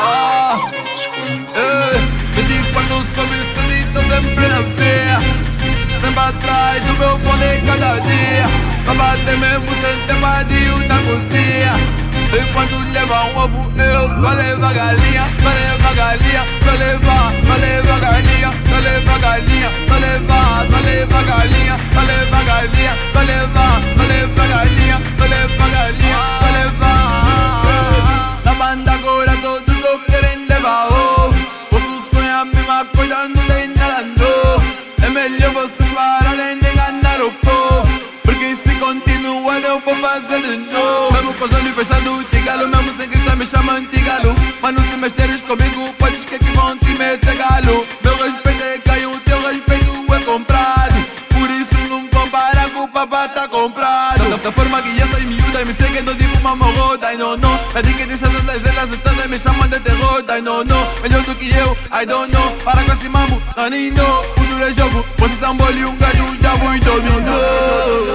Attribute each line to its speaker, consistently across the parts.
Speaker 1: Ah, eh, 24 sobre sunita sempre assim Sempre atrás do meu poder cada dia. Pra bater mesmo sem ter mais de uma Enquanto leva um ovo eu vou levar galinha Vou levar galinha, vou levar, vou levar galinha Vou levar galinha, vou levar, vou levar galinha Vou levar galinha, vou levar, vou levar galinha Vou levar galinha, vou levar Na banda agora todos não querem levar ovo Você sonha a mesma coisa, não tem nada novo É melhor vocês pararem continuar eu vou fazer de novo. Mesmo com os olhos fechados, tigalo Mesmo sem cristão me chamam tigalo Mas não se mexeres comigo, podes que aqui vão te meter galo? Meu respeito é caiu, teu respeito é comprado. Por isso não compara com o papá tá comprado. Da, da forma que essas miúdas me seguem, tô tipo uma morrota Ai não, não, é de que deixa todas elas assustadas Me chamam de terror, ai não, não. Melhor do que eu, I don't know Para com esse mambo, não, O duro é jogo, você sambole um gajo Já vou e dominou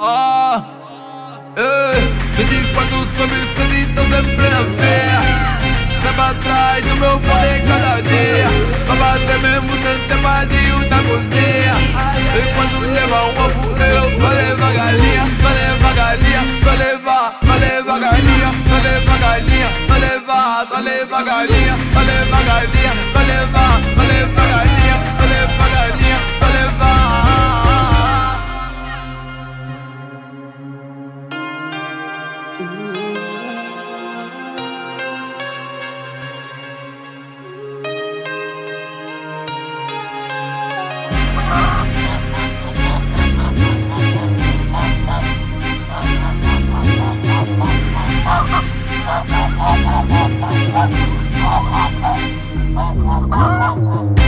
Speaker 1: Ah, eh, 24 sobre 7, tô sempre na fé Sempre atrás do meu poder cada dia. Pra bater mesmo sem ter padio na cozinha. Enquanto leva um ovo eu vou levar galinha Vou levar galinha, vou levar, vou levar galinha Vou levar galinha, vou levar, vou levar galinha Vou levar galinha, vou levar, Vou